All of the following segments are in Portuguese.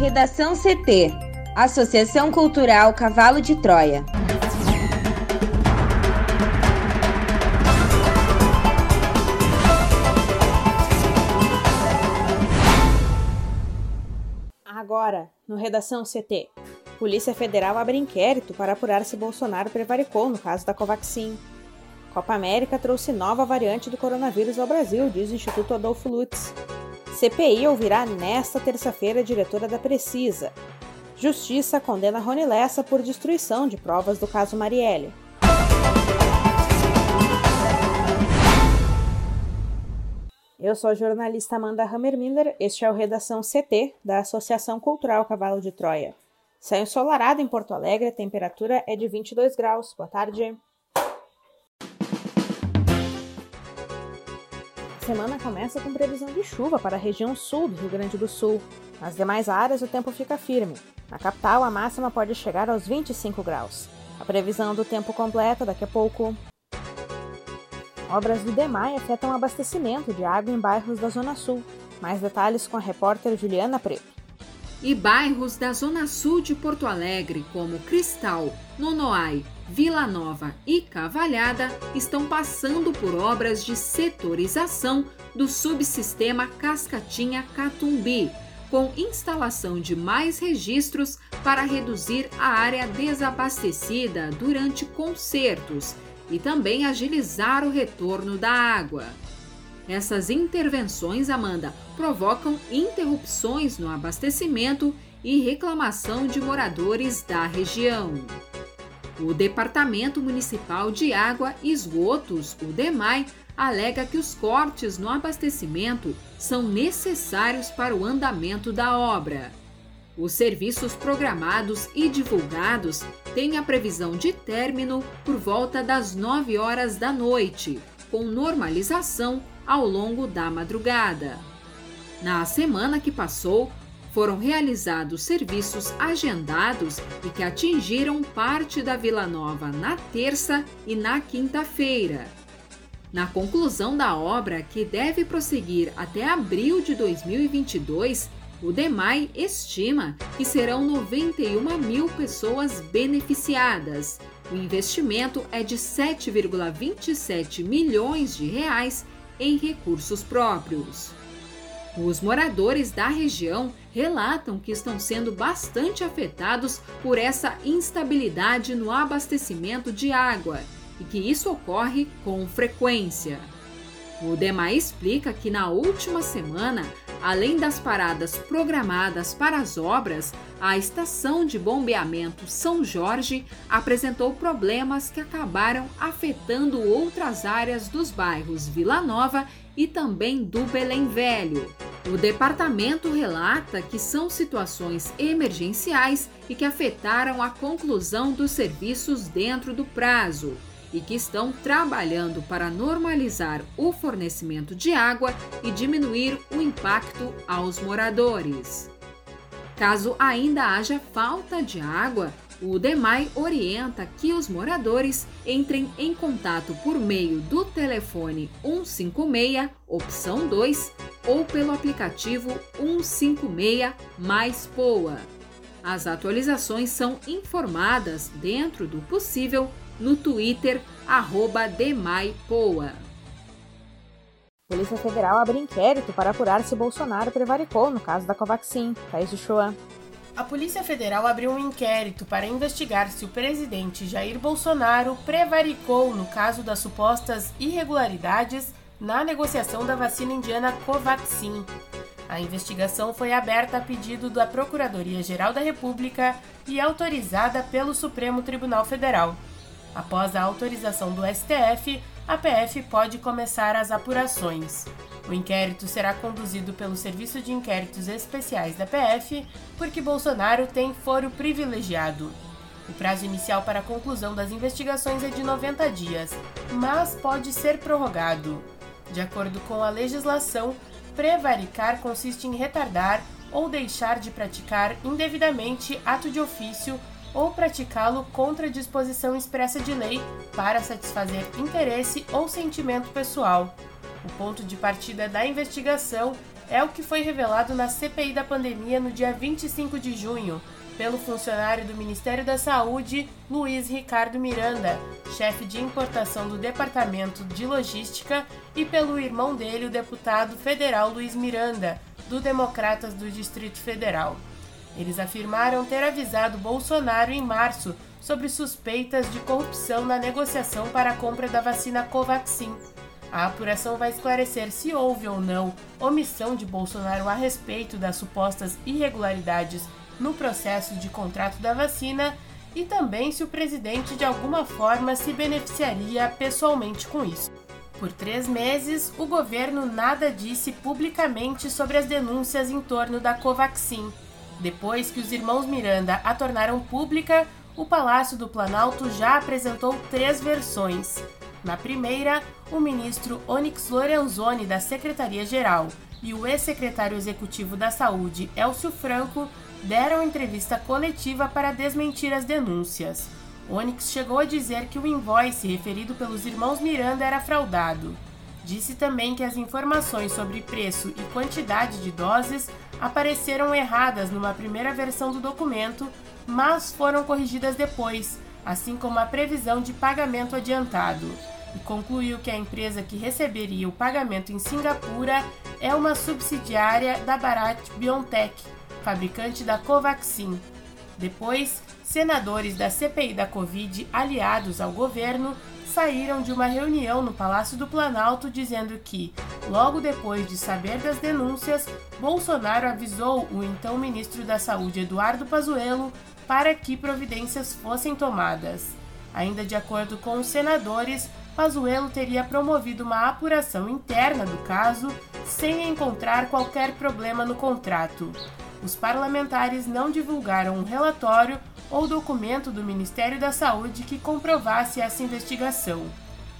Redação CT Associação Cultural Cavalo de Troia. Agora, no Redação CT. Polícia Federal abre inquérito para apurar se Bolsonaro prevaricou no caso da Covaxin. Copa América trouxe nova variante do coronavírus ao Brasil, diz o Instituto Adolfo Lutz. CPI ouvirá nesta terça-feira a diretora da Precisa. Justiça condena Rony Lessa por destruição de provas do caso Marielle. Eu sou a jornalista Amanda Hammermiller, este é o Redação CT da Associação Cultural Cavalo de Troia. Céu ensolarado em Porto Alegre, a temperatura é de 22 graus. Boa tarde. Semana começa com previsão de chuva para a região sul do Rio Grande do Sul. Nas demais áreas, o tempo fica firme. Na capital, a máxima pode chegar aos 25 graus. A previsão do tempo completa daqui a pouco. Obras do DEMAI afetam o abastecimento de água em bairros da Zona Sul. Mais detalhes com a repórter Juliana Preto e bairros da Zona Sul de Porto Alegre, como Cristal, Nonoai, Vila Nova e Cavalhada, estão passando por obras de setorização do subsistema Cascatinha-Catumbi, com instalação de mais registros para reduzir a área desabastecida durante concertos e também agilizar o retorno da água. Essas intervenções, Amanda, provocam interrupções no abastecimento e reclamação de moradores da região. O Departamento Municipal de Água e Esgotos, o DEMAI, alega que os cortes no abastecimento são necessários para o andamento da obra. Os serviços programados e divulgados têm a previsão de término por volta das 9 horas da noite, com normalização ao longo da madrugada. Na semana que passou, foram realizados serviços agendados e que atingiram parte da Vila Nova na terça e na quinta-feira. Na conclusão da obra, que deve prosseguir até abril de 2022, o DEMAI estima que serão 91 mil pessoas beneficiadas. O investimento é de 7,27 milhões de reais em recursos próprios. Os moradores da região relatam que estão sendo bastante afetados por essa instabilidade no abastecimento de água e que isso ocorre com frequência. O DEMA explica que na última semana, além das paradas programadas para as obras, a estação de bombeamento São Jorge apresentou problemas que acabaram afetando outras áreas dos bairros Vila Nova e também do Belém Velho. O departamento relata que são situações emergenciais e que afetaram a conclusão dos serviços dentro do prazo e que estão trabalhando para normalizar o fornecimento de água e diminuir o impacto aos moradores. Caso ainda haja falta de água, o DEMAI orienta que os moradores entrem em contato por meio do telefone 156, opção 2, ou pelo aplicativo 156 mais POA. As atualizações são informadas, dentro do possível, no Twitter, arroba Demaipoa. Polícia Federal abre inquérito para apurar se Bolsonaro prevaricou no caso da Covaxin. Thaís Uchoa. A Polícia Federal abriu um inquérito para investigar se o presidente Jair Bolsonaro prevaricou no caso das supostas irregularidades na negociação da vacina indiana Covaxin. A investigação foi aberta a pedido da Procuradoria-Geral da República e autorizada pelo Supremo Tribunal Federal. Após a autorização do STF, a PF pode começar as apurações. O inquérito será conduzido pelo Serviço de Inquéritos Especiais da PF, porque Bolsonaro tem foro privilegiado. O prazo inicial para a conclusão das investigações é de 90 dias, mas pode ser prorrogado. De acordo com a legislação, prevaricar consiste em retardar ou deixar de praticar indevidamente ato de ofício ou praticá-lo contra disposição expressa de lei para satisfazer interesse ou sentimento pessoal. O ponto de partida da investigação É o que foi revelado na CPI da pandemia no dia 25 de junho, pelo funcionário do Ministério da Saúde, Luiz Ricardo Miranda, chefe de importação do Departamento de Logística, e pelo irmão dele, o deputado federal Luiz Miranda, do Democratas do Distrito Federal. Eles afirmaram ter avisado Bolsonaro em março sobre suspeitas de corrupção na negociação para a compra da vacina Covaxin. A apuração vai esclarecer se houve ou não omissão de Bolsonaro a respeito das supostas irregularidades no processo de contrato da vacina e também se o presidente de alguma forma se beneficiaria pessoalmente com isso. Por três meses, o governo nada disse publicamente sobre as denúncias em torno da Covaxin. Depois que os irmãos Miranda a tornaram pública, o Palácio do Planalto já apresentou três versões. Na primeira, o ministro Onyx Lorenzoni, da Secretaria-Geral, e o ex-secretário executivo da Saúde, Elcio Franco, deram entrevista coletiva para desmentir as denúncias. Onyx chegou a dizer que o invoice referido pelos irmãos Miranda era fraudado. Disse também que as informações sobre preço e quantidade de doses apareceram erradas numa primeira versão do documento, mas foram corrigidas depois, assim como a previsão de pagamento adiantado. E concluiu que a empresa que receberia o pagamento em Singapura é uma subsidiária da Bharat Biotech, fabricante da Covaxin. Depois, senadores da CPI da Covid, aliados ao governo, saíram de uma reunião no Palácio do Planalto dizendo que, logo depois de saber das denúncias, Bolsonaro avisou o então ministro da Saúde Eduardo Pazuello para que providências fossem tomadas. Ainda de acordo com os senadores, Pazuello teria promovido uma apuração interna do caso sem encontrar qualquer problema no contrato os parlamentares não divulgaram um relatório ou documento do Ministério da Saúde que comprovasse essa investigação.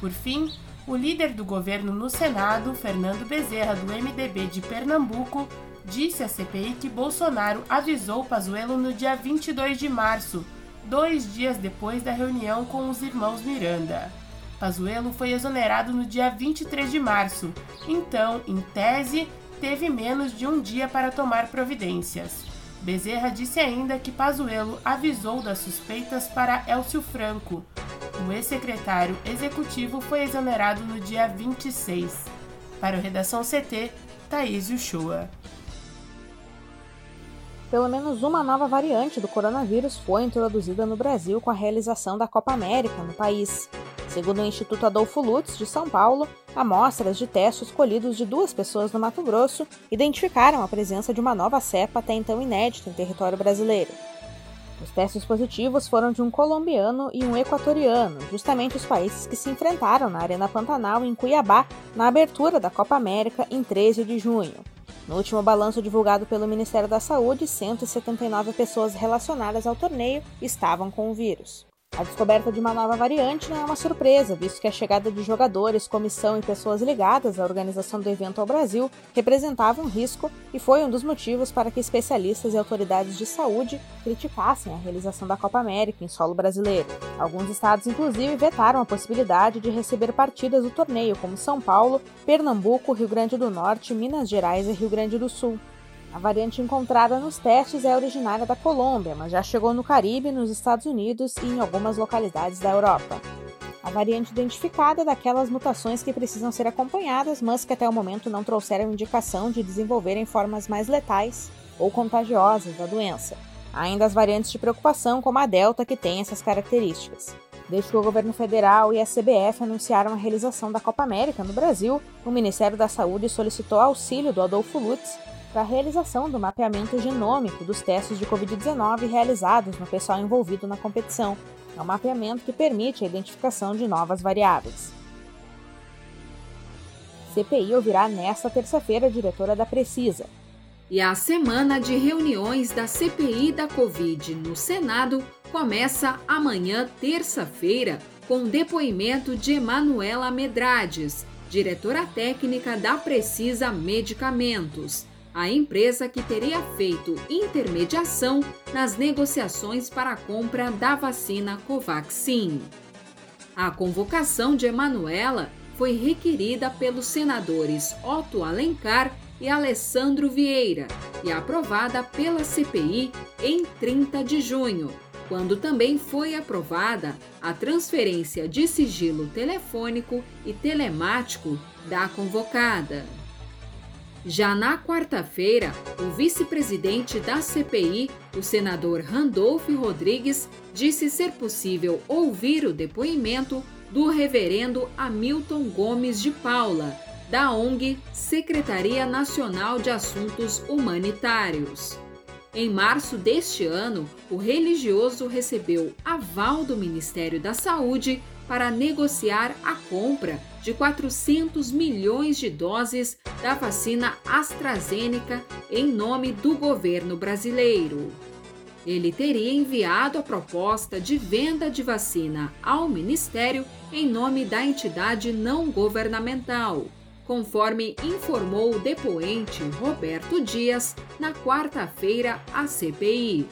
Por fim, o líder do governo no Senado, Fernando Bezerra, do MDB de Pernambuco, disse à CPI que Bolsonaro avisou Pazuello no dia 22 de março, dois dias depois da reunião com os irmãos Miranda. Pazuello foi exonerado no dia 23 de março, então, em tese, teve menos de um dia para tomar providências. Bezerra disse ainda que Pazuello avisou das suspeitas para Elcio Franco. O ex-secretário executivo foi exonerado no dia 26. Para o Redação CT, Thaís Uchoa. Pelo menos uma nova variante do coronavírus foi introduzida no Brasil com a realização da Copa América no país. Segundo o Instituto Adolfo Lutz, de São Paulo, amostras de testes colhidos de duas pessoas no Mato Grosso identificaram a presença de uma nova cepa até então inédita em território brasileiro. Os testes positivos foram de um colombiano e um equatoriano, justamente os países que se enfrentaram na Arena Pantanal em Cuiabá na abertura da Copa América em 13 de junho. No último balanço divulgado pelo Ministério da Saúde, 179 pessoas relacionadas ao torneio estavam com o vírus. A descoberta de uma nova variante não é uma surpresa, visto que a chegada de jogadores, comissão e pessoas ligadas à organização do evento ao Brasil representava um risco e foi um dos motivos para que especialistas e autoridades de saúde criticassem a realização da Copa América em solo brasileiro. Alguns estados, inclusive, vetaram a possibilidade de receber partidas do torneio, como São Paulo, Pernambuco, Rio Grande do Norte, Minas Gerais e Rio Grande do Sul. A variante encontrada nos testes é originária da Colômbia, mas já chegou no Caribe, nos Estados Unidos e em algumas localidades da Europa. A variante identificada é daquelas mutações que precisam ser acompanhadas, mas que até o momento não trouxeram indicação de desenvolverem formas mais letais ou contagiosas da doença. Há ainda as variantes de preocupação, como a Delta, que tem essas características. Desde que o governo federal e a CBF anunciaram a realização da Copa América no Brasil, o Ministério da Saúde solicitou auxílio do Adolfo Lutz para a realização do mapeamento genômico dos testes de Covid-19 realizados no pessoal envolvido na competição. É um mapeamento que permite a identificação de novas variáveis. CPI ouvirá nesta terça-feira a diretora da Precisa. E a semana de reuniões da CPI da Covid no Senado começa amanhã, terça-feira, com depoimento de Emanuela Medrades, diretora técnica da Precisa Medicamentos a empresa que teria feito intermediação nas negociações para a compra da vacina Covaxin. A convocação de Emanuela foi requerida pelos senadores Otto Alencar e Alessandro Vieira e aprovada pela CPI em 30 de junho, quando também foi aprovada a transferência de sigilo telefônico e telemático da convocada. Já na quarta-feira, o vice-presidente da CPI, o senador Randolph Rodrigues, disse ser possível ouvir o depoimento do reverendo Hamilton Gomes de Paula, da ONG Secretaria Nacional de Assuntos Humanitários. Em março deste ano, o religioso recebeu aval do Ministério da Saúde para negociar a compra de 400 milhões de doses da vacina AstraZeneca em nome do governo brasileiro. Ele teria enviado a proposta de venda de vacina ao Ministério em nome da entidade não governamental, conforme informou o depoente Roberto Dias na quarta-feira à CPI.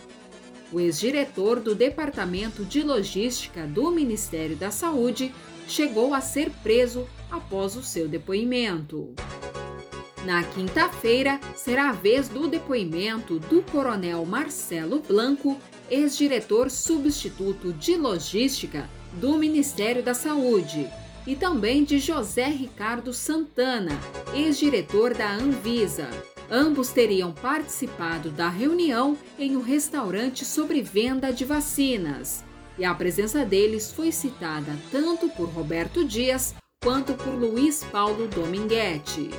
O ex-diretor do Departamento de Logística do Ministério da Saúde chegou a ser preso após o seu depoimento. Na quinta-feira, será a vez do depoimento do Coronel Marcelo Blanco, ex-diretor substituto de Logística do Ministério da Saúde, e também de José Ricardo Santana, ex-diretor da Anvisa. Ambos teriam participado da reunião em um restaurante sobre venda de vacinas. E a presença deles foi citada tanto por Roberto Dias quanto por Luiz Paulo Dominguete.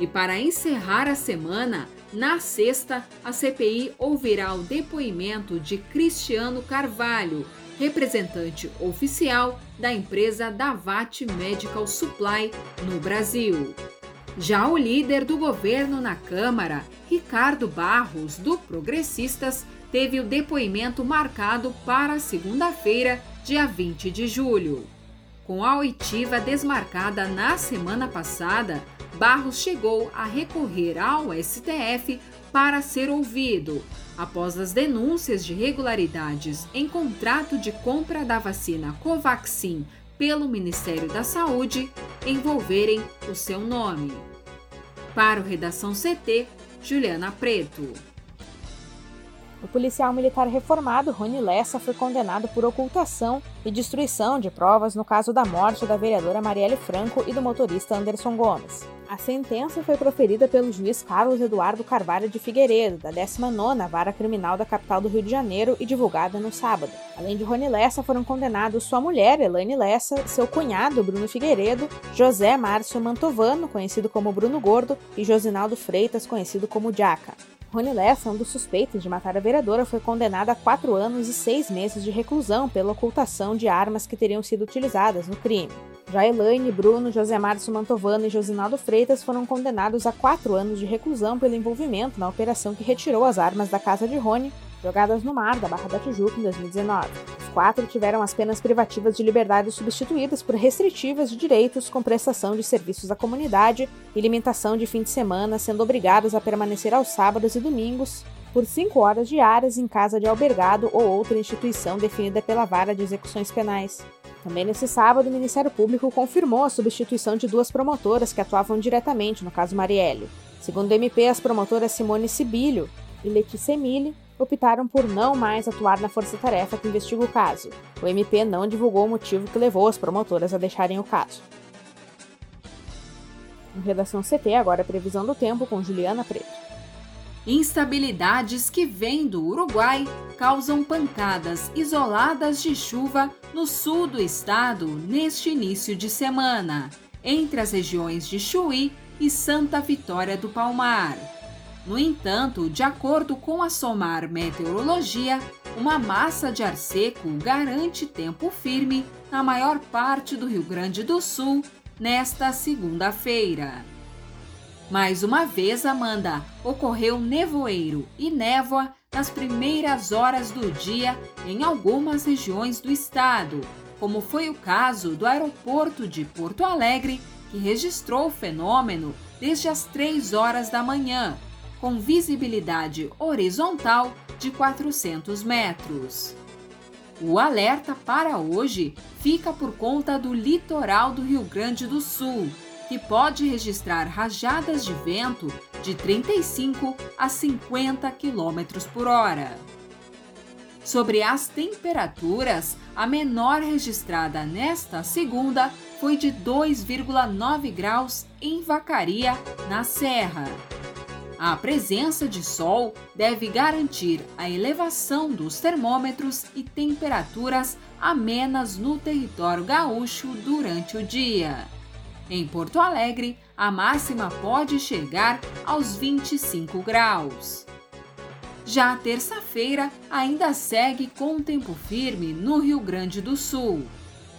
E para encerrar a semana, na sexta, a CPI ouvirá o depoimento de Cristiano Carvalho, representante oficial da empresa Davat Medical Supply no Brasil. Já o líder do governo na Câmara, Ricardo Barros, do Progressistas, teve o depoimento marcado para segunda-feira, dia 20 de julho. Com a oitiva desmarcada na semana passada, Barros chegou a recorrer ao STF para ser ouvido, após as denúncias de irregularidades em contrato de compra da vacina Covaxin pelo Ministério da Saúde envolverem o seu nome. Para o Redação CT, Juliana Preto. O policial militar reformado Rony Lessa foi condenado por ocultação e destruição de provas no caso da morte da vereadora Marielle Franco e do motorista Anderson Gomes. A sentença foi proferida pelo juiz Carlos Eduardo Carvalho de Figueiredo, da 19ª Vara Criminal da capital do Rio de Janeiro e divulgada no sábado. Além de Rony Lessa, foram condenados sua mulher, Elaine Lessa, seu cunhado, Bruno Figueiredo, José Márcio Mantovano, conhecido como Bruno Gordo, e Josinaldo Freitas, conhecido como Jaca. Rony Lessa, um dos suspeitos de matar a vereadora, foi condenado a quatro anos e seis meses de reclusão pela ocultação de armas que teriam sido utilizadas no crime. Já Elaine, Bruno, José Márcio Mantovano e Josinaldo Freitas foram condenados a quatro anos de reclusão pelo envolvimento na operação que retirou as armas da casa de Rony, jogadas no mar da Barra da Tijuca em 2019 tiveram as penas privativas de liberdade substituídas por restritivas de direitos com prestação de serviços à comunidade e limitação de fim de semana, sendo obrigados a permanecer aos sábados e domingos por cinco horas diárias em casa de albergado ou outra instituição definida pela vara de execuções penais. Também nesse sábado, o Ministério Público confirmou a substituição de duas promotoras que atuavam diretamente no caso Marielle. Segundo o MP, as promotoras Simone Sibilho e Letícia Emile optaram por não mais atuar na força-tarefa que investiga o caso. O MP não divulgou o motivo que levou as promotoras a deixarem o caso. Em Redação CT, agora a previsão do tempo com Juliana Preto. Instabilidades que vêm do Uruguai causam pancadas isoladas de chuva no sul do estado neste início de semana, entre as regiões de Chuí e Santa Vitória do Palmar. No entanto, de acordo com a SOMAR Meteorologia, uma massa de ar seco garante tempo firme na maior parte do Rio Grande do Sul nesta segunda-feira. Mais uma vez, Amanda, ocorreu nevoeiro e névoa nas primeiras horas do dia em algumas regiões do estado, como foi o caso do aeroporto de Porto Alegre, que registrou o fenômeno desde as 3 horas da manhã com visibilidade horizontal de 400 metros. O alerta para hoje fica por conta do litoral do Rio Grande do Sul, que pode registrar rajadas de vento de 35 a 50 km por hora. Sobre as temperaturas, a menor registrada nesta segunda foi de 2,9 graus em Vacaria, na Serra. A presença de sol deve garantir a elevação dos termômetros e temperaturas amenas no território gaúcho durante o dia. Em Porto Alegre, a máxima pode chegar aos 25 graus. Já terça-feira ainda segue com tempo firme no Rio Grande do Sul.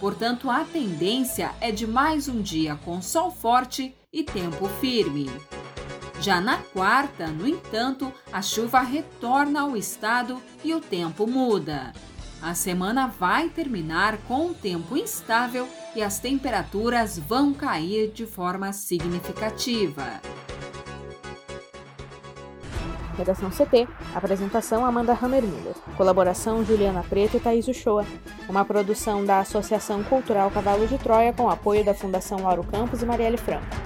Portanto, a tendência é de mais um dia com sol forte e tempo firme. Já na quarta, no entanto, a chuva retorna ao estado e o tempo muda. A semana vai terminar com um tempo instável e as temperaturas vão cair de forma significativa. Redação CT. Apresentação Amanda Hammermiller. Colaboração Juliana Preto e Thaís Uchoa. Uma produção da Associação Cultural Cavalo de Troia com apoio da Fundação Lauro Campos e Marielle Franco.